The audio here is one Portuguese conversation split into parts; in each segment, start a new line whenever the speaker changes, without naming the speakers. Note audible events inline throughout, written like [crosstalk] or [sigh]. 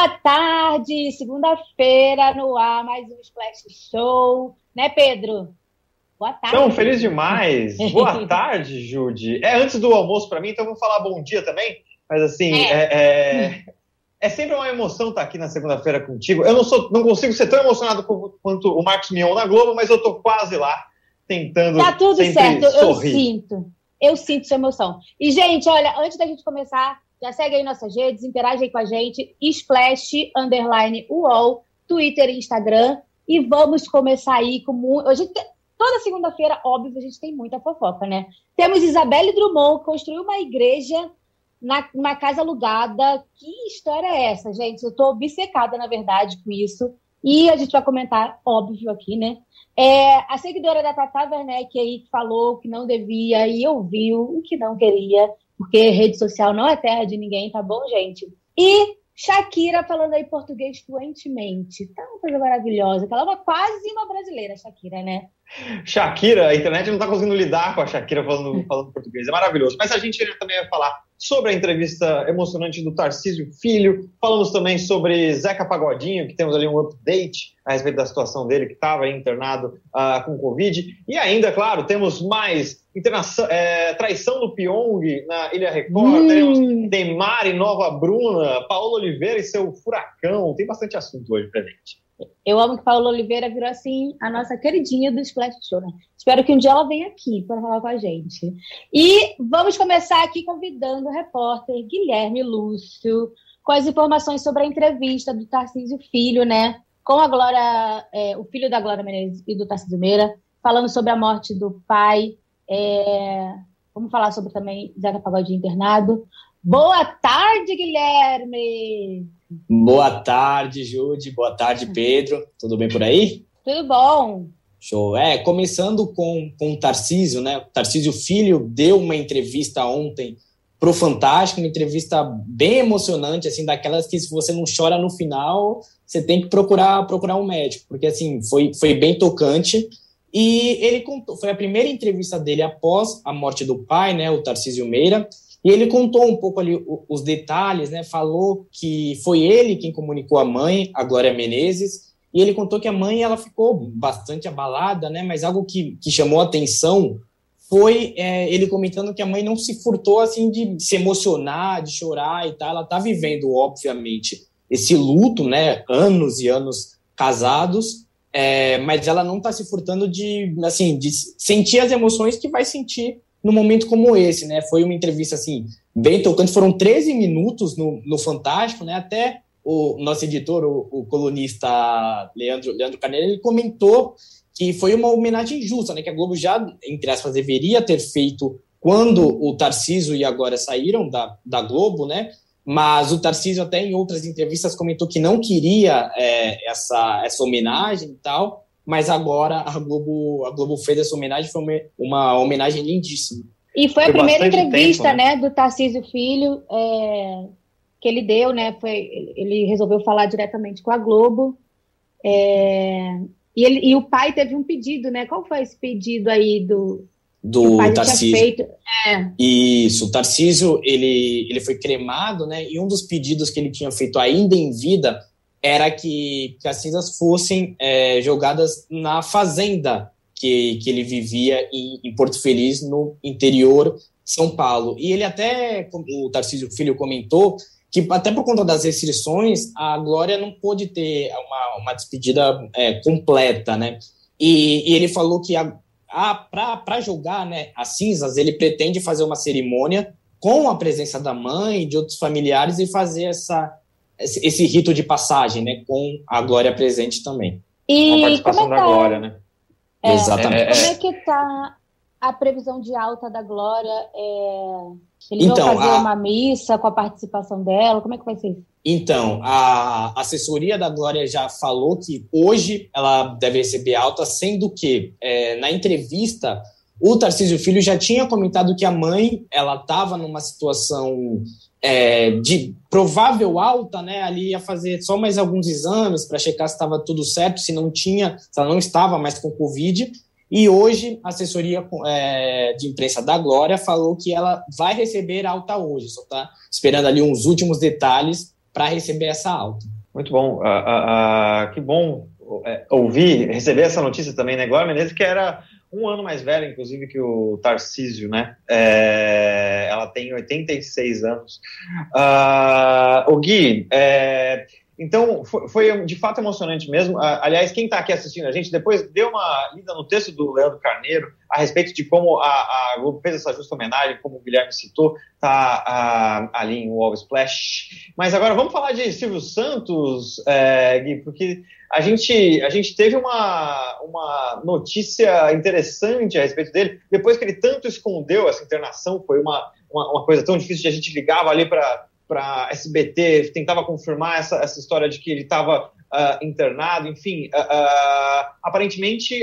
Boa tarde, segunda-feira no ar, mais um Splash Show, né, Pedro?
Boa tarde. Não, feliz demais. [laughs] Boa tarde, Jude. É antes do almoço para mim, então vou falar bom dia também. Mas assim, é, é, é, é sempre uma emoção estar aqui na segunda-feira contigo. Eu não sou, não consigo ser tão emocionado quanto o Marcos Mion na Globo, mas eu tô quase lá tentando.
Tá tudo certo, sorrir. eu sinto. Eu sinto sua emoção. E, gente, olha, antes da gente começar, já segue aí nossas redes, interage aí com a gente, Splash Underline UOL, Twitter e Instagram. E vamos começar aí com. Hoje toda segunda-feira, óbvio, a gente tem muita fofoca, né? Temos Isabelle Drummond, construiu uma igreja na, numa casa alugada. Que história é essa, gente? Eu tô obcecada, na verdade, com isso. E a gente vai comentar, óbvio, aqui, né? É, a seguidora da Tata Werneck aí que falou que não devia e ouviu o que não queria porque rede social não é terra de ninguém, tá bom, gente? E Shakira falando aí português fluentemente. Tá uma coisa maravilhosa, que ela é uma, quase uma brasileira, Shakira, né?
Shakira, a internet não tá conseguindo lidar com a Shakira falando, falando português, é maravilhoso. Mas a gente também vai falar sobre a entrevista emocionante do Tarcísio Filho, falamos também sobre Zeca Pagodinho, que temos ali um update a respeito da situação dele, que estava internado uh, com Covid, e ainda, claro, temos mais é, traição do Pyong na Ilha Record, hum. temos Neymar e Nova Bruna, Paulo Oliveira e seu furacão, tem bastante assunto hoje pra gente.
Eu amo que Paula Oliveira virou assim a nossa queridinha do Splash Show, né? Espero que um dia ela venha aqui para falar com a gente. E vamos começar aqui convidando o repórter Guilherme Lúcio com as informações sobre a entrevista do Tarcísio Filho, né? Com a Glória, é, o filho da Glória Menezes e do Tarcísio Meira, falando sobre a morte do pai. É, vamos falar sobre também Zeca Pagodinho internado. Boa tarde, Guilherme!
Boa tarde, Jude. Boa tarde, Pedro. Tudo bem por aí?
Tudo bom.
Show. É, começando com, com o Tarcísio, né? O Tarcísio Filho deu uma entrevista ontem pro Fantástico, uma entrevista bem emocionante, assim, daquelas que se você não chora no final, você tem que procurar procurar um médico, porque assim, foi, foi bem tocante. E ele contou, foi a primeira entrevista dele após a morte do pai, né, o Tarcísio Meira, e ele contou um pouco ali os detalhes, né? Falou que foi ele quem comunicou a mãe, a Glória Menezes, e ele contou que a mãe ela ficou bastante abalada, né? Mas algo que, que chamou atenção foi é, ele comentando que a mãe não se furtou assim de se emocionar, de chorar e tal. Ela tá vivendo, obviamente, esse luto, né? Anos e anos casados, é, mas ela não tá se furtando de, assim, de sentir as emoções que vai sentir num momento como esse, né? Foi uma entrevista, assim, bem tocante. Foram 13 minutos no, no Fantástico, né? Até o nosso editor, o, o colunista Leandro, Leandro Carneiro, ele comentou que foi uma homenagem justa, né? Que a Globo já, entre aspas, deveria ter feito quando o Tarcísio e agora saíram da, da Globo, né? Mas o Tarcísio até em outras entrevistas comentou que não queria é, essa, essa homenagem e tal, mas agora a Globo, a Globo fez essa homenagem, foi uma, uma homenagem lindíssima.
E foi, foi a primeira entrevista, tempo, né? né? do Tarcísio Filho, é, que ele deu, né? Foi, ele resolveu falar diretamente com a Globo. É, e, ele, e o pai teve um pedido, né? Qual foi esse pedido aí do,
do Tarcísio. Feito, é. Isso, o Tarcísio, ele, ele foi cremado, né? E um dos pedidos que ele tinha feito ainda em vida era que, que as cinzas fossem é, jogadas na fazenda que, que ele vivia em, em, Porto Feliz, no interior São Paulo. E ele até, o Tarcísio Filho comentou, que até por conta das restrições, a Glória não pôde ter uma, uma despedida é, completa, né? E, e, ele falou que a, a, para jogar né, as cinzas, ele pretende fazer uma cerimônia com a presença da mãe, de outros familiares e fazer essa esse, rito de passagem, né, com a Glória presente também.
E
a participação é tá, da Glória, né?
É, Exatamente. Como é que está a previsão de alta da Glória? É, eles então, vão fazer a... uma missa com a participação dela? Como é que vai ser
Então, a assessoria da Glória já falou que hoje ela deve receber alta, sendo que é, na entrevista o Tarcísio Filho já tinha comentado que a mãe ela estava numa situação é, de provável alta, né? Ali ia fazer só mais alguns exames para checar se estava tudo certo, se não tinha, se ela não estava mais com Covid. E hoje a assessoria é, de imprensa da Glória falou que ela vai receber alta hoje, só está esperando ali uns últimos detalhes para receber essa alta.
Muito bom. Uh, uh, uh, que bom é, ouvir, receber essa notícia também, né? Glória Menezes, que era um ano mais velha, inclusive, que o Tarcísio, né? É, ela tem 86 anos. Uh, o Gui, é, então, foi, de fato emocionante mesmo. Aliás, quem está aqui assistindo a gente, depois deu uma lida no texto do Leandro Carneiro a respeito de como a, a Globo fez essa justa homenagem, como o Guilherme citou, tá ali em Wall Splash. Mas agora vamos falar de Silvio Santos, é, Gui, porque a gente, a gente teve uma, uma notícia interessante a respeito dele, depois que ele tanto escondeu essa internação, foi uma, uma, uma coisa tão difícil de a gente ligava ali para para SBT, tentava confirmar essa, essa história de que ele estava uh, ah, internado, enfim, uh, uh, aparentemente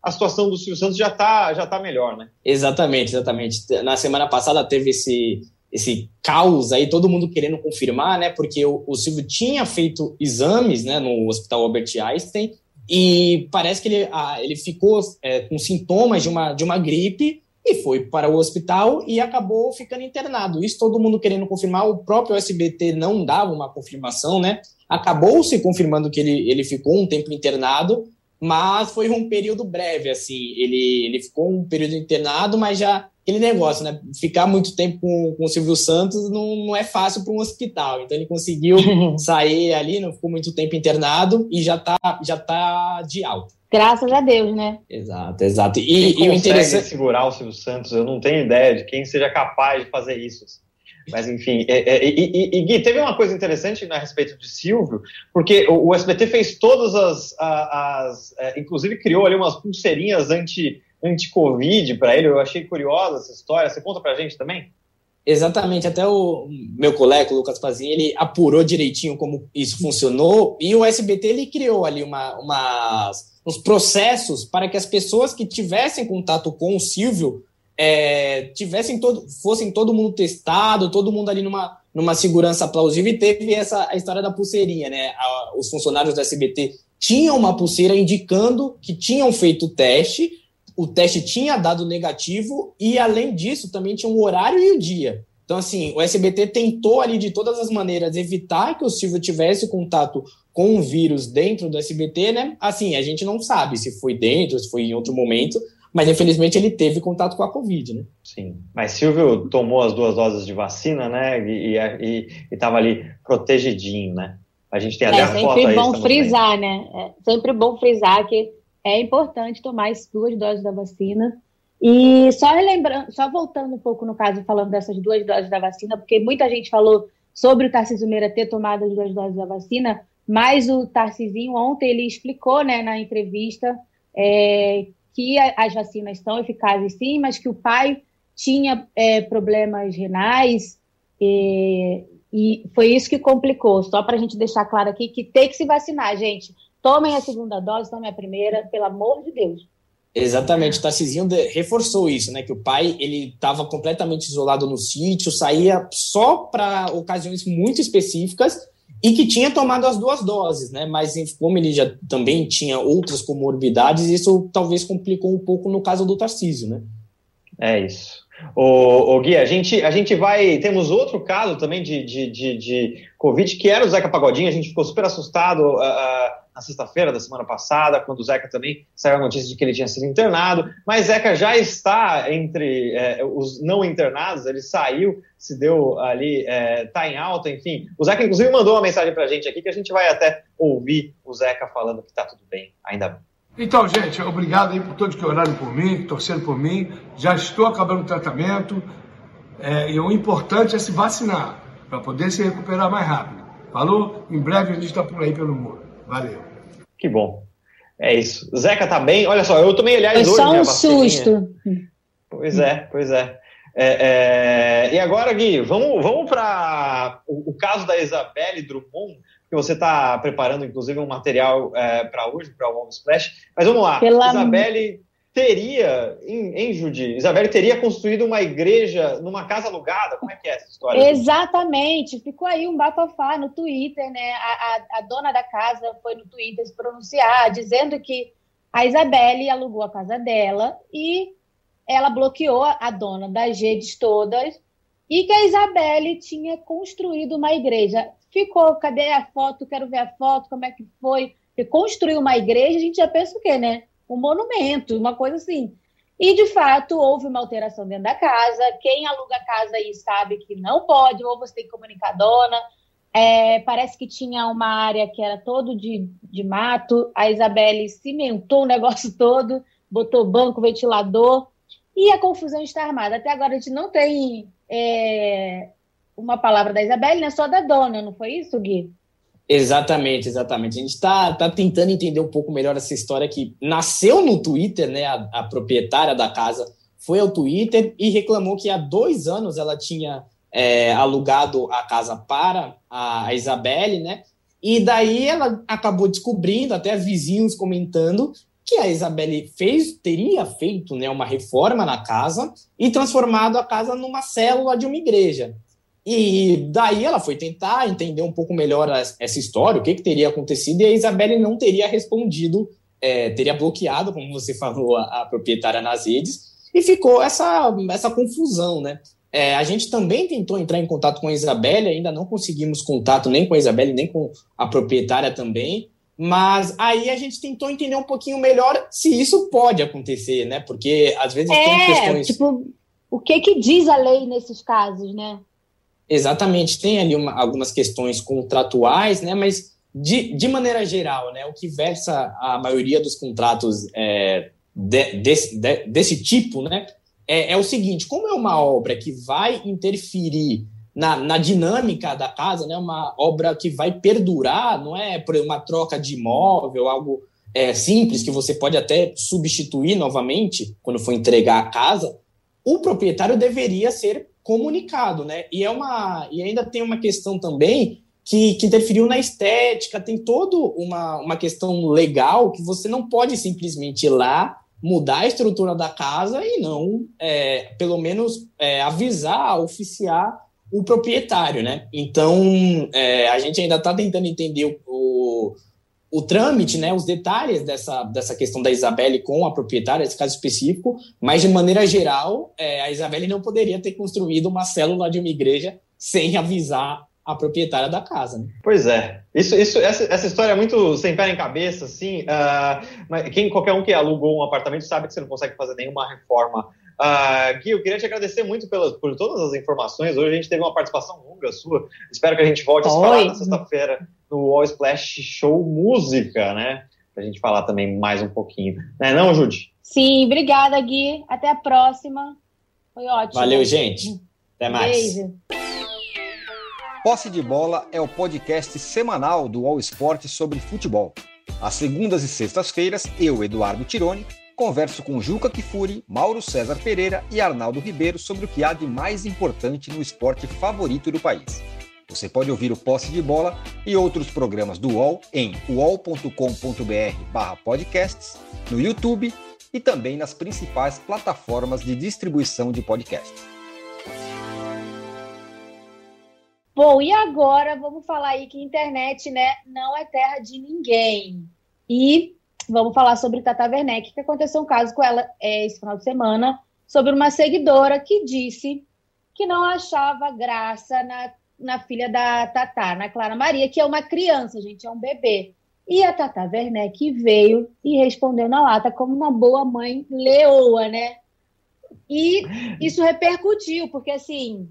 a situação do Silvio Santos já está já tá melhor, né?
Exatamente, exatamente. Na semana passada teve esse, esse caos aí, todo mundo querendo confirmar, né? Porque o, o Silvio tinha feito exames né, no Hospital Albert Einstein e parece que ele, ele ficou é, com sintomas de uma, de uma gripe e foi para o hospital e acabou ficando internado. Isso todo mundo querendo confirmar, o próprio SBT não dava uma confirmação, né? Acabou se confirmando que ele, ele ficou um tempo internado, mas foi um período breve, assim. Ele, ele ficou um período internado, mas já aquele negócio, né? Ficar muito tempo com, com o Silvio Santos não, não é fácil para um hospital. Então ele conseguiu [laughs] sair ali, não ficou muito tempo internado e já tá, já tá de alta.
Graças a Deus, né?
Exato, exato.
E, e o interessante segurar o Silvio Santos, eu não tenho ideia de quem seja capaz de fazer isso. Mas, enfim, é, é, e, e, Gui, teve uma coisa interessante a respeito de Silvio, porque o, o SBT fez todas as. as é, inclusive criou ali umas pulseirinhas anti, anti-Covid para ele. Eu achei curiosa essa história. Você conta para a gente também?
Exatamente, até o meu colega, o Lucas Pazinho, ele apurou direitinho como isso funcionou, e o SBT ele criou ali uma, umas, uns processos para que as pessoas que tivessem contato com o Silvio é, tivessem todo, fossem todo mundo testado, todo mundo ali numa, numa segurança plausível, e teve essa a história da pulseirinha, né? A, os funcionários do SBT tinham uma pulseira indicando que tinham feito o teste, o teste tinha dado negativo e, além disso, também tinha um horário e o um dia. Então, assim, o SBT tentou ali de todas as maneiras evitar que o Silvio tivesse contato com o vírus dentro do SBT, né? Assim, a gente não sabe se foi dentro, se foi em outro momento, mas infelizmente ele teve contato com a Covid, né?
Sim, mas Silvio tomou as duas doses de vacina, né? E estava ali protegidinho, né? A gente tem até
é
a foto aí.
É sempre bom frisar, né? É sempre bom frisar que é importante tomar as duas doses da vacina. E só relembrando, só voltando um pouco no caso, falando dessas duas doses da vacina, porque muita gente falou sobre o Tarcísio Meira ter tomado as duas doses da vacina, mas o Tarcisinho ontem ele explicou né, na entrevista é, que as vacinas são eficazes sim, mas que o pai tinha é, problemas renais e, e foi isso que complicou. Só para a gente deixar claro aqui que tem que se vacinar, gente. Tomem a segunda dose, tomem a primeira, pelo amor de Deus.
Exatamente, o Tarcisinho reforçou isso, né? Que o pai ele estava completamente isolado no sítio, saía só para ocasiões muito específicas e que tinha tomado as duas doses, né? Mas como ele já também tinha outras comorbidades, isso talvez complicou um pouco no caso do Tarcísio, né?
É isso. O, o Gui, a gente, a gente vai. Temos outro caso também de, de, de, de Covid, que era o Zeca Pagodinho, a gente ficou super assustado. Uh, na sexta-feira da semana passada, quando o Zeca também saiu a notícia de que ele tinha sido internado, mas Zeca já está entre é, os não internados, ele saiu, se deu ali, está é, em alta, enfim. O Zeca, inclusive, mandou uma mensagem para a gente aqui que a gente vai até ouvir o Zeca falando que está tudo bem, ainda bem.
Então, gente, obrigado aí por todos que oraram por mim, que torceram por mim. Já estou acabando o tratamento. É, e o importante é se vacinar, para poder se recuperar mais rápido. Falou? Em breve a gente está por aí pelo mundo. Valeu.
Que bom. É isso. Zeca tá bem? Olha só, eu tomei, aliás,
Foi
hoje.
só um susto.
Pois é, pois é. é, é... E agora, Gui, vamos, vamos para o, o, caso da Isabelle Drummond, que você está preparando, inclusive, um material é, para hoje, para o Home Splash. Mas vamos lá. Pela... Isabelle teria, em, em Isabelle teria construído uma igreja numa casa alugada? Como é que é essa história?
Exatamente, ficou aí um bafafá no Twitter, né? A, a, a, dona da casa foi no Twitter se pronunciar, dizendo que a Isabelle alugou a casa dela e ela bloqueou a dona das redes todas e que a Isabelle tinha construído uma igreja. Ficou, cadê a foto? Quero ver a foto, como é que foi? Porque construir uma igreja, a gente já pensa o quê, né? Um monumento, uma coisa assim. E, de fato, houve uma alteração dentro da casa. Quem aluga a casa aí sabe que não pode, ou você tem que comunicar a dona. É, parece que tinha uma área que era todo de, de mato. A Isabelle cimentou o [laughs] negócio todo, botou banco, ventilador. E a confusão está armada. Até agora a gente não tem é, uma palavra da Isabelle, né? Só da dona, não foi isso, Gui?
Exatamente, exatamente. A gente está tá tentando entender um pouco melhor essa história que nasceu no Twitter, né? A, a, proprietária da casa foi ao Twitter e reclamou que há dois anos ela tinha é, alugado a casa para a, Isabelle, né? E daí ela acabou descobrindo, até vizinhos comentando, que a Isabelle fez, teria feito né, uma reforma na casa e transformado a casa numa célula de uma igreja. E daí ela foi tentar entender um pouco melhor essa história, o que, que teria acontecido, e a Isabelle não teria respondido, é, teria bloqueado, como você [laughs] falou, a, a, proprietária nas redes, e ficou essa, essa confusão, né? É, a gente também tentou entrar em contato com a Isabelle, ainda não conseguimos contato nem com a Isabelle, nem com a proprietária também, mas aí a gente tentou entender um pouquinho melhor se isso pode acontecer, né? Porque às vezes
é, tem questões. Tipo, o que que diz a lei nesses casos, né?
Exatamente, tem ali uma, algumas questões contratuais, né? Mas de, de maneira geral, né? O que versa a maioria dos contratos é, de, desse, de, desse tipo, né? É, é o seguinte: como é uma obra que vai interferir na, na dinâmica da casa, né? Uma obra que vai perdurar, não é por uma troca de imóvel, algo é, simples que você pode até substituir novamente quando for entregar a casa. O proprietário deveria ser comunicado, né? E é uma e ainda tem uma questão também que, que interferiu na estética, tem toda uma, uma questão legal que você não pode simplesmente ir lá mudar a estrutura da casa e não, é, pelo menos, é, avisar, oficiar o proprietário, né? Então, é, a gente ainda está tentando entender o, o, o, trâmite, né? Os detalhes dessa, dessa questão da Isabelle com a proprietária, esse caso específico, mas de maneira geral, é, a Isabelle não poderia ter construído uma célula de uma igreja sem avisar a proprietária da casa. Né?
Pois é. Isso, isso, essa, essa história é muito sem pé em cabeça, assim. Uh, mas quem, qualquer um que alugou um apartamento sabe que você não consegue fazer nenhuma reforma Uh, Gui, eu queria te agradecer muito pelas, por todas as informações. Hoje a gente teve uma participação longa sua. Espero que a gente volte a se falar na sexta-feira no All Splash Show Música, né? Pra gente falar também mais um pouquinho. Não é não, Judy?
Sim, obrigada, Gui. Até a próxima. Foi ótimo.
Valeu, gente. Até mais. Beijo.
Posse de Bola é o podcast semanal do All Sport sobre futebol. Às segundas e sextas-feiras, eu, Eduardo Tironi, converso com Juca Kifuri, Mauro César Pereira e Arnaldo Ribeiro sobre o que há de mais importante no esporte favorito do país. Você pode ouvir o Posse de Bola e outros programas do UOL em uol.com.br/podcasts, no YouTube e também nas principais plataformas de distribuição de podcasts.
Bom, e agora vamos falar aí que internet, né, não é terra de ninguém. E vamos falar sobre Tata Werneck, que aconteceu um caso com ela é, esse final de semana, sobre uma seguidora que disse que não achava graça na, na filha da Tata, na Clara Maria, que é uma criança, gente, é um bebê. E a Tata Werneck veio e respondeu na lata como uma boa mãe leoa, né? E isso repercutiu, porque assim,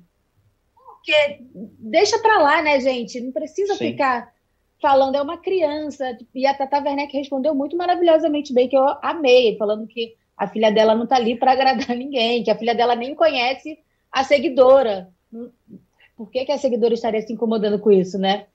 porque deixa pra lá, né, gente? Não precisa Sim. ficar falando, é uma criança. E a Tata Werneck respondeu muito maravilhosamente bem, que eu amei, falando que a filha dela não está ali para agradar [laughs] ninguém, que a filha dela nem conhece a seguidora. Por que, que a seguidora estaria se incomodando com isso, né?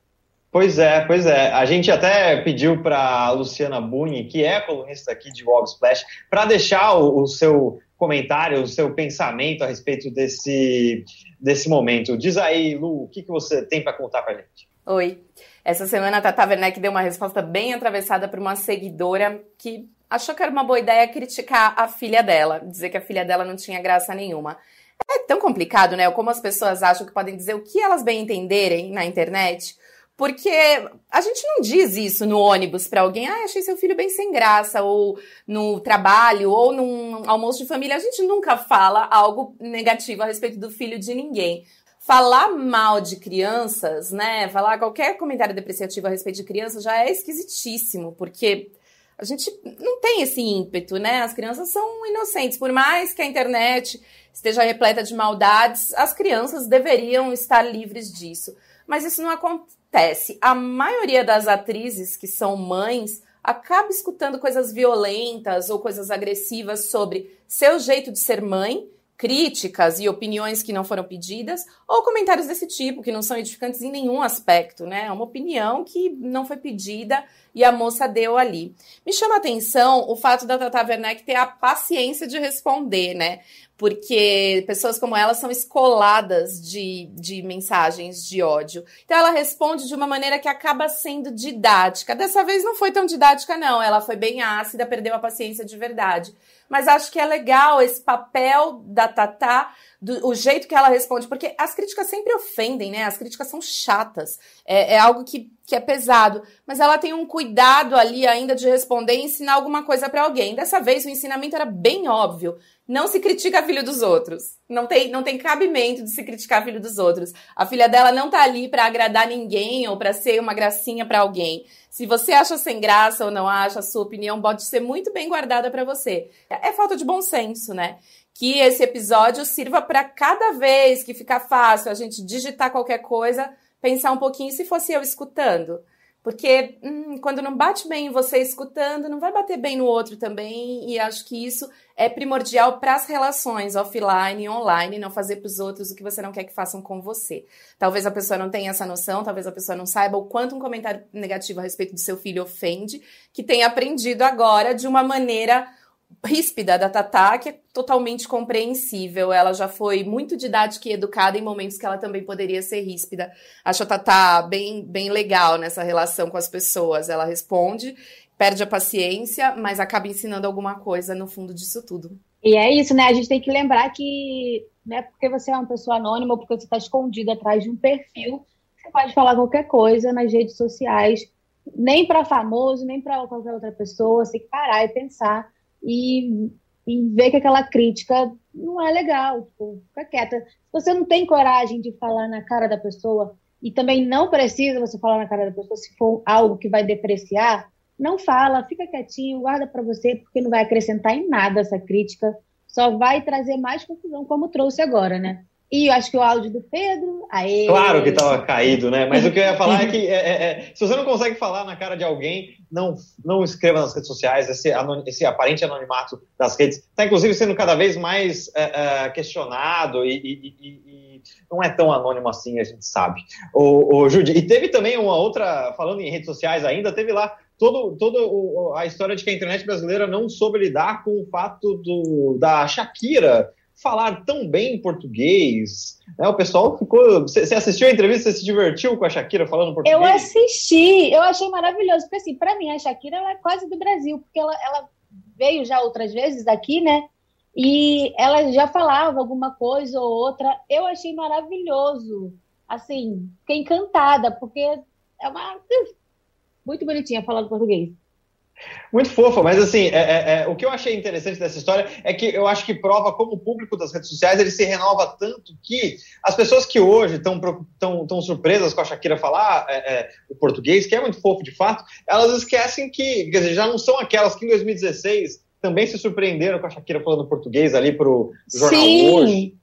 Pois é, pois é. A gente até pediu para a Luciana Buni, que é colunista aqui de Wall Splash, para deixar o, o, seu comentário, o seu pensamento a respeito desse, desse momento. Diz aí, Lu, o que, que você tem para contar para a gente?
Oi. Essa semana a Tata Werneck deu uma resposta bem atravessada para uma seguidora que achou que era uma boa ideia criticar a filha dela, dizer que a filha dela não tinha graça nenhuma. É tão complicado, né? Como as pessoas acham que podem dizer o que elas bem entenderem na internet. Porque a gente não diz isso no ônibus para alguém, ah, achei seu filho bem sem graça, ou no trabalho, ou num almoço de família. A gente nunca fala algo negativo a respeito do filho de ninguém. Falar mal de crianças, né? Falar qualquer comentário depreciativo a respeito de crianças já é esquisitíssimo, porque a gente não tem esse ímpeto, né? As crianças são inocentes, por mais que a internet esteja repleta de maldades, as crianças deveriam estar livres disso. Mas isso não acontece. A maioria das atrizes que são mães acaba escutando coisas violentas ou coisas agressivas sobre seu jeito de ser mãe, críticas e opiniões que não foram pedidas, ou comentários desse tipo, que não são edificantes em nenhum aspecto, né? É uma opinião que não foi pedida e a moça deu ali. Me chama a atenção o fato da Tata Werneck ter a paciência de responder, né? porque pessoas como ela são escoladas de, de mensagens de ódio. Então ela responde de uma maneira que acaba sendo didática. Dessa vez não foi tão didática, não. Ela foi bem ácida, perdeu a paciência de verdade. Mas acho que é legal esse papel da Tatá, do, o jeito que ela responde, porque as críticas sempre ofendem, né? As críticas são chatas. É, é algo que, que é pesado. Mas ela tem um cuidado ali ainda de responder e ensinar alguma coisa para alguém. Dessa vez o ensinamento era bem óbvio não se critica filho dos outros. Não tem, não tem cabimento de se criticar filho dos outros. A filha dela não tá ali para agradar ninguém ou para ser uma gracinha para alguém. Se você acha sem graça ou não acha, a sua opinião pode ser muito bem guardada para você. É falta de bom senso, né? Que esse episódio sirva para cada vez que ficar fácil a gente digitar qualquer coisa, pensar um pouquinho se fosse eu escutando. Porque hum, quando não bate bem em você escutando, não vai bater bem no outro também. E acho que isso é primordial para as relações offline e online, não fazer para os outros o que você não quer que façam com você. Talvez a pessoa não tenha essa noção, talvez a pessoa não saiba o quanto um comentário negativo a respeito do seu filho ofende, que tenha aprendido agora de uma maneira ríspida da Tatá, que é totalmente compreensível. Ela já foi muito didática e educada em momentos que ela também poderia ser ríspida. Acho a Tatá bem, bem legal nessa relação com as pessoas. Ela responde, perde a paciência, mas acaba ensinando alguma coisa no fundo disso tudo.
E é isso, né? A gente tem que lembrar que não é porque você é uma pessoa anônima ou porque você está escondido atrás de um perfil, você pode falar qualquer coisa nas redes sociais, nem para famoso, nem para qualquer outra pessoa. Você tem que parar e pensar e, e ver que aquela crítica não é legal, tipo, fica quieta. Se você não tem coragem de falar na cara da pessoa, e também não precisa você falar na cara da pessoa se for algo que vai depreciar, não fala, fica quietinho, guarda para você, porque não vai acrescentar em nada essa crítica, só vai trazer mais confusão, como trouxe agora, né? E eu acho que o áudio do Pedro. Aê.
Claro que estava caído, né? Mas o que eu ia falar é [laughs] que é, é, é, se você não consegue falar na cara de alguém, não, não escreva nas redes sociais. Esse, esse aparente anonimato das redes está, inclusive, sendo cada vez mais é, é questionado e, e, e, e, não é tão anônimo assim, a gente sabe. O, o Judy, e teve também uma outra, falando em redes sociais ainda, teve lá todo, todo a história de que a internet brasileira não soube lidar com o fato do, da Shakira falar tão bem português. Né? O pessoal ficou. Você assistiu a entrevista? Você se divertiu com a Shakira falando português?
Eu assisti, eu achei maravilhoso. Porque, assim, para mim, a Shakira ela é quase do Brasil, porque ela, ela veio já outras vezes aqui, né? E ela já falava alguma coisa ou outra. Eu achei maravilhoso. Assim, fiquei encantada, porque é uma. Muito bonitinha falando português.
Muito fofa, mas assim, é, é, é, o que eu achei interessante dessa história é que eu acho que prova como o público das redes sociais ele se renova tanto que as pessoas que hoje estão tão, tão surpresas com a Shakira falar é, é, o português, que é muito fofo de fato, elas esquecem que, quer dizer, já não são aquelas que em 2016 também se surpreenderam com a Shakira falando português ali pro jornal Sim. hoje.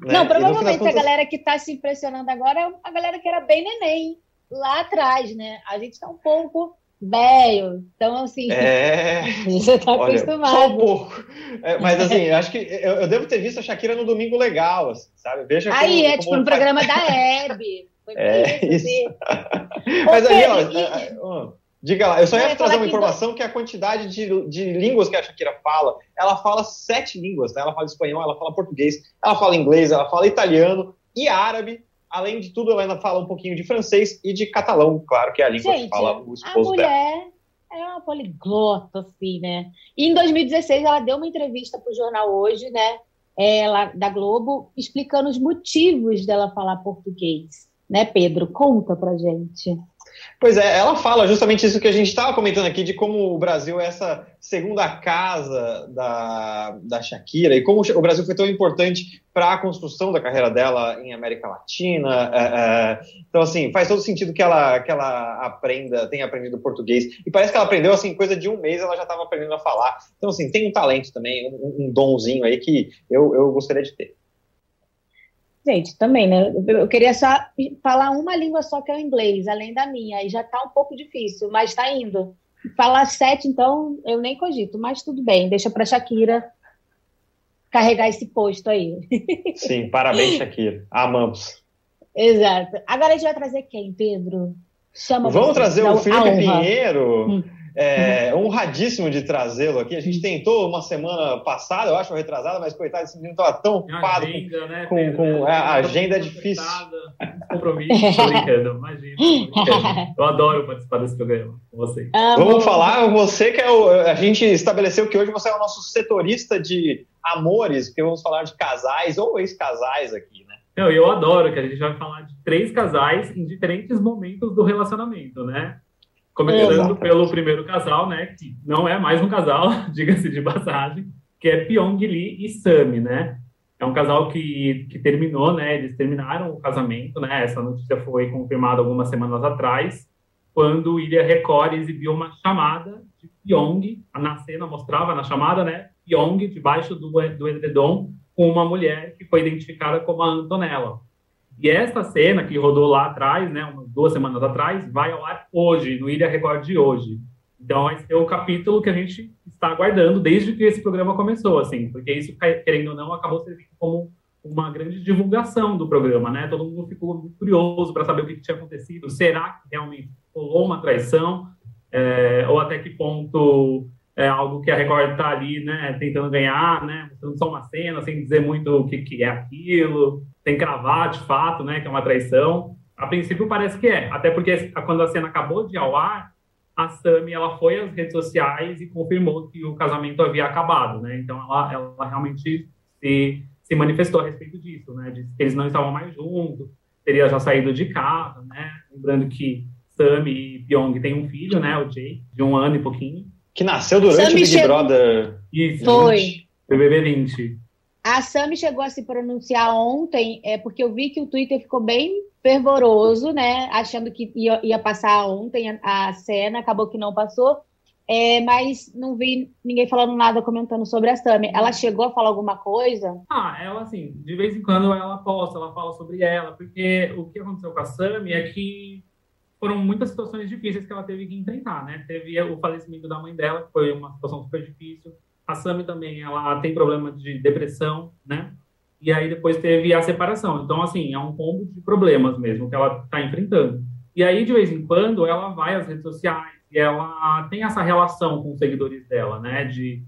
Né? Não, provavelmente contas... a galera que está se impressionando agora é a galera que era bem neném lá atrás, né? A gente está um pouco velho. Então, assim,
é... [laughs]
você tá Olha, acostumado.
Só um pouco. É, mas, assim, eu acho que eu, eu, devo ter visto a Shakira no Domingo Legal, assim, sabe?
Veja Aí, como, é tipo no programa da Hebe. [laughs]
Foi é, isso. isso. [laughs] mas aí, ó, é, é, diga lá, eu só ia trazer uma informação que... que a quantidade de, de línguas que a Shakira fala, ela fala sete línguas, né? Ela fala espanhol, ela fala português, ela fala inglês, ela fala italiano e árabe, Além de tudo, ela ainda fala um pouquinho de francês e de catalão, claro, que é a língua Gente, que fala o esposo
a mulher É uma poliglota, assim, né? E em 2016 ela deu uma entrevista para o jornal Hoje, né? Ela, da Globo, explicando os motivos dela falar português. Né, Pedro? Conta pra gente.
Pois é, ela fala justamente isso que a gente estava comentando aqui, de como o Brasil é essa segunda casa da, da Shakira, e como o Brasil foi tão importante para a construção da carreira dela em América Latina. É, é, então, assim, faz todo sentido que ela, que ela aprenda, tenha aprendido português. E parece que ela aprendeu, assim, coisa de um mês, ela já estava aprendendo a falar. Então, assim, tem um talento também, um, um donzinho aí que eu, eu gostaria de ter.
Gente, também, né? Eu queria só falar uma língua só que é o inglês, além da minha, e já tá um pouco difícil, mas tá indo. Falar sete, então, eu nem cogito, mas tudo bem, deixa pra Shakira carregar esse posto aí.
Sim, parabéns, [laughs] Shakira. Amamos.
Exato. Agora a gente vai trazer quem, Pedro?
Chama Vamos trazer o Felipe Pinheiro. Hum é, honradíssimo de trazê-lo aqui. A gente tentou uma semana passada, eu acho, retrasada, mas coitado, esse menino estava tão ocupado agenda, com, né, com, com é, a agenda é difícil.
Compromisso, tô brincando, imagina. Eu adoro participar desse programa com vocês.
Vamos falar, você que é o. A gente estabeleceu que hoje você é o nosso setorista de amores, porque vamos falar de casais ou ex-casais aqui, né?
Eu, eu adoro que a gente vai falar de três casais em diferentes momentos do relacionamento, né? Começando pelo primeiro casal, né? Que não é mais um casal, [laughs] diga-se de passagem, que é Pyong Lee e Sami, né? É um casal que, que terminou, né? Eles terminaram o casamento, né? Essa notícia foi confirmada algumas semanas atrás, quando Ilha Record exibiu uma chamada de Pyong, na cena mostrava na chamada, né? Pyong debaixo do, do edredom com uma mulher que foi identificada como a Antonella. E essa cena que rodou lá atrás, né, duas semanas atrás, vai ao ar hoje, no Ilha Record de hoje. Então, esse é o capítulo que a gente está aguardando desde que esse programa começou, assim, porque isso, querendo ou não, acabou servindo como uma grande divulgação do programa, né? Todo mundo ficou curioso para saber o que, que, tinha acontecido. Será que realmente rolou uma traição? É, ou até que ponto é algo que a Record está ali, né, tentando ganhar, né, mostrando só uma cena, sem dizer muito o que, que é aquilo, sem cravar de fato, né, que é uma traição. A princípio parece que é, até porque quando a cena acabou de ao ar, a Sami ela foi às redes sociais e confirmou que o casamento havia acabado, né? Então ela, ela realmente se, se manifestou a respeito disso, né? Que eles não estavam mais juntos, teria já saído de casa, né? Lembrando que Sami e Pyong têm um filho, né? O Jay, de um ano e pouquinho.
Que nasceu durante o Big chegou... Brother.
Isso.
Foi.
BBB 20.
A Sami chegou a se pronunciar ontem, é porque eu vi que o Twitter ficou bem fervoroso, né? Achando que ia, ia passar ontem a, a, cena, acabou que não passou. É, mas não vi ninguém falando nada comentando sobre a Sami. Ela chegou a falar alguma coisa?
Ah, ela assim, de vez em quando ela posta, ela fala sobre ela, porque o que aconteceu com a Sami é que foram muitas situações difíceis que ela teve que enfrentar, né? Teve o falecimento da mãe dela, que foi uma situação super difícil. A Sami também, ela tem problema de depressão, né? E aí depois teve a separação. Então, assim, é um combo de problemas mesmo que ela está enfrentando. E aí, de vez em quando, ela vai às redes sociais e ela tem essa relação com os seguidores dela, né? De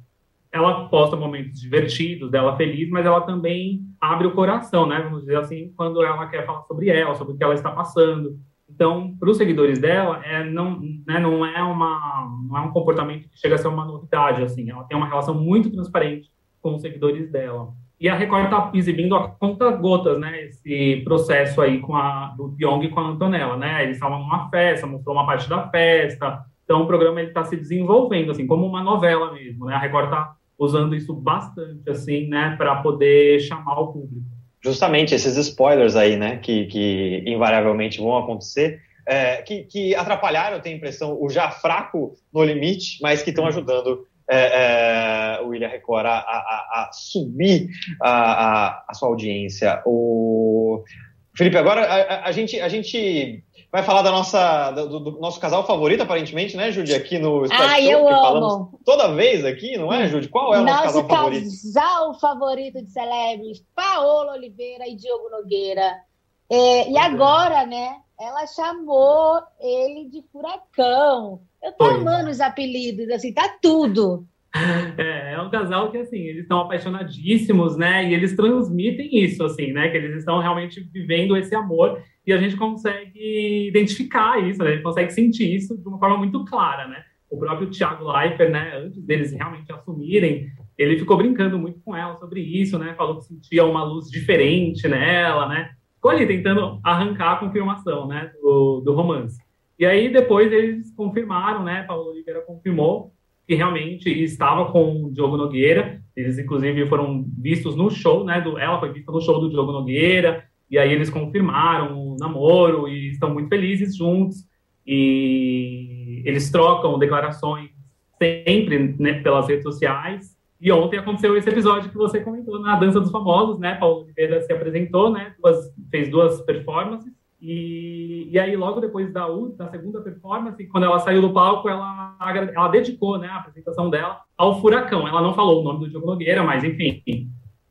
ela posta momentos divertidos, dela feliz, mas ela também abre o coração, né? Vamos dizer assim, quando ela quer falar sobre ela, sobre o que ela está passando. Então, para os seguidores dela, é, não, né, não, é uma, não é um comportamento que chega a ser uma novidade. Assim, ela tem uma relação muito transparente com os seguidores dela. E a Record está exibindo a conta gotas, né, esse processo aí com a, do Pyong com a Antonella, né? Eles estavam numa festa, mostrou uma parte da festa. Então, o programa está se desenvolvendo, assim, como uma novela mesmo, né? A Record está usando isso bastante, assim, né, para poder chamar o público
justamente esses spoilers aí, né, que, que invariavelmente vão acontecer, é, que, que, atrapalharam, a impressão, o já fraco no limite, mas que estão ajudando é, é, o William Record a, a, a subir a, a, sua audiência. O... Felipe, agora a, a, gente, a gente vai falar da nossa, do, do, nosso casal favorito, aparentemente, né, Judy, aqui no
Ah, eu amo.
toda vez aqui, não é, Judy? Qual é o nosso, nosso casal favorito?
Nosso casal favorito de celebres, Paola Oliveira e Diogo Nogueira. É, e agora, né, ela chamou ele de furacão. Eu tô Foi. amando os apelidos, assim, tá tudo. [laughs]
É, é um casal que, assim, eles estão apaixonadíssimos, né? E eles transmitem isso, assim, né? Que eles estão realmente vivendo esse amor e a gente consegue identificar isso, né? a gente consegue sentir isso de uma forma muito clara, né? O próprio Thiago Leifert, né, antes deles realmente assumirem, ele ficou brincando muito com ela sobre isso, né? Falou que sentia uma luz diferente nela, né? Ficou ali tentando arrancar a confirmação, né, do, do romance. E aí depois eles confirmaram, né? Paulo Oliveira confirmou que realmente estava com o Diogo Nogueira. Eles, inclusive, foram vistos no show, né? Do, ela foi vista no show do Diogo Nogueira. E aí eles confirmaram o namoro e estão muito felizes juntos. E eles trocam declarações sempre né, pelas redes sociais. E ontem aconteceu esse episódio que você comentou na Dança dos Famosos, né? Paulo Oliveira se apresentou, né? Duas, fez duas performances e, e aí, logo depois da, da segunda performance, quando ela saiu do palco, ela, ela dedicou né, a apresentação dela ao Furacão. Ela não falou o nome do Diogo Nogueira, mas enfim,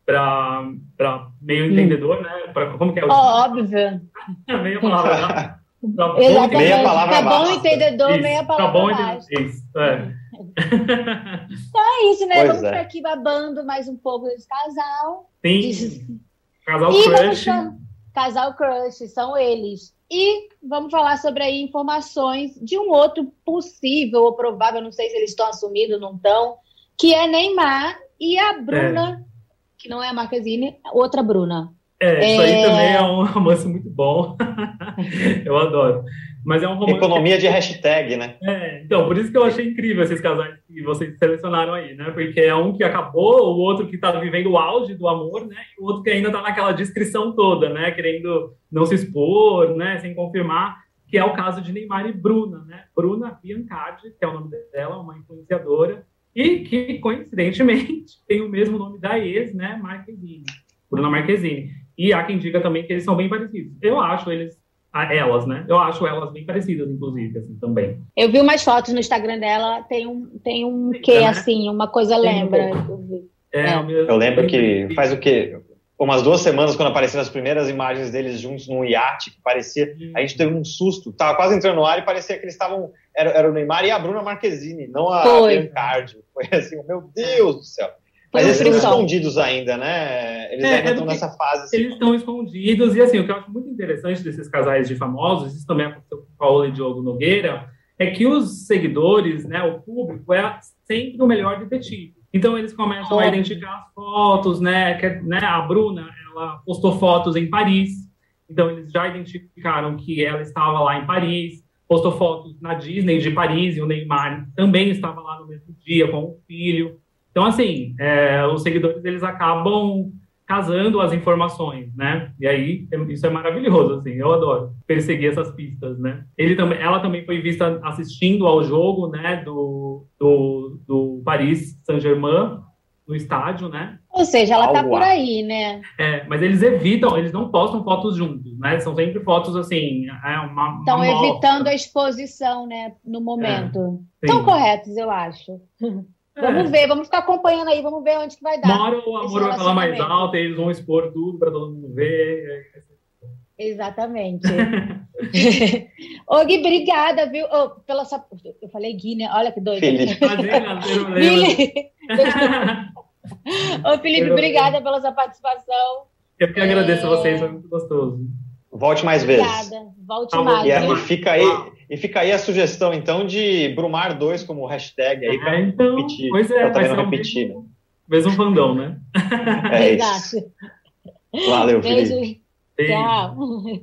para meio entendedor, né? Pra, como que é o
Óbvio. [laughs]
meia palavra.
Exatamente. Meia palavra tá bom entendedor, isso, meia palavra tá bom
entendedor. Isso, é.
então é isso, né? Pois vamos é. ficar aqui babando mais um pouco desse casal.
Sim. Casal e crush. Vamos
Casal Crush, são eles. E vamos falar sobre aí informações de um outro possível ou provável, não sei se eles estão assumindo, não estão, que é Neymar e a Bruna, é. que não é a Marquezine, outra Bruna.
É, isso é... aí também é um romance muito bom. [laughs] Eu adoro. Mas é um romance.
Economia de hashtag, né?
É, então, por isso que eu achei incrível esses casais que vocês selecionaram aí, né? Porque é um que acabou, o outro que está vivendo o auge do amor, né? E o outro que ainda está naquela descrição toda, né? Querendo não se expor, né? Sem confirmar, que é o caso de Neymar e Bruna, né? Bruna Biancardi, que é o nome dela, uma influenciadora, e que, coincidentemente, [laughs] tem o mesmo nome da ex, né? Marquezine. Bruna Marquezine. E há quem diga também que eles são bem parecidos. Eu acho eles elas, né? Eu acho elas bem parecidas, inclusive, assim, também.
Eu vi umas fotos no Instagram dela, tem um, tem um Sim, quê, né? assim, uma coisa tem lembra.
Um é, é. Eu lembro que faz o quê? Umas duas semanas, quando apareceram as primeiras imagens deles juntos num iate, que parecia. A gente teve um susto, tava quase entrando no ar e parecia que eles estavam. Era, era o Neymar e a Bruna Marquezine, não a Biancardi. Foi assim, meu Deus do céu. Mas eles estão escondidos ainda, né? Eles é, ainda é estão nessa fase.
Assim. Eles estão escondidos, e assim, o que eu acho muito interessante desses casais de famosos, isso também aconteceu com Paulo e Diogo Nogueira, é que os seguidores, né, o público, é sempre o melhor detetive. Então eles começam a identificar as fotos, né? Que, né? A Bruna, ela postou fotos em Paris, então eles já identificaram que ela estava lá em Paris, postou fotos na Disney de Paris, e o Neymar também estava lá no mesmo dia com o filho. Então, assim, é, os seguidores eles acabam casando as informações, né? E aí isso é maravilhoso, assim, eu adoro perseguir essas pistas, né? Ele também, ela também foi vista assistindo ao jogo, né? Do, do, do Paris Saint-Germain no estádio, né?
Ou seja, ela tá por aí, né?
É, mas eles evitam, eles não postam fotos juntos, né? São sempre fotos assim, é uma.
Estão evitando a exposição, né? No momento. Estão é, corretos, eu acho. [laughs] Vamos é. ver, vamos ficar acompanhando aí, vamos ver onde que vai dar.
Uma hora o amor vai falar mais alto, eles vão expor tudo para todo mundo ver.
Exatamente. [laughs] Ô, Gui, obrigada, viu? Oh, pela sua... Eu falei Gui, né? Olha que doido.
Felipe. [laughs] [laughs]
Ô, Felipe, obrigada pela sua participação.
Eu que agradeço a vocês, foi muito gostoso.
Volte mais vezes.
Obrigada, volte tá mais.
E, e fica aí, e fica aí a sugestão, então, de Brumar 2 como hashtag aí para
é, então,
repetir.
Pois é,
também não repetir.
Mesmo, mesmo fandão, né?
É isso. Valeu, Beijo. Felipe.
Tchau.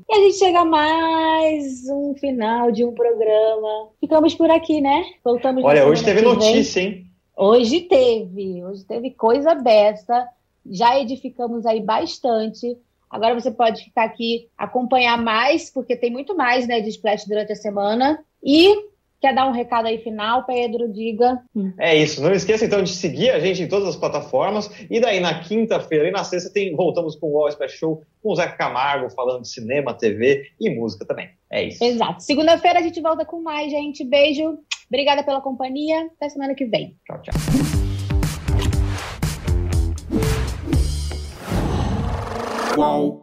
E a gente chega a mais um final de um programa. Ficamos por aqui, né? Voltamos.
Olha, hoje teve notícia, hein?
Hoje teve. Hoje teve coisa dessa. Já edificamos aí bastante. Agora você pode ficar aqui, acompanhar mais, porque tem muito mais né, de Splash durante a semana. E Quer dar um recado aí final, Pedro? Diga.
É isso. Não esqueça então de seguir a gente em todas as plataformas. E daí na quinta-feira e na sexta tem, voltamos com o All Special Show com o Zé Camargo falando de cinema, TV e música também. É isso.
Exato. Segunda-feira a gente volta com mais, gente. Beijo. Obrigada pela companhia. Até semana que vem.
Tchau, tchau. Qual?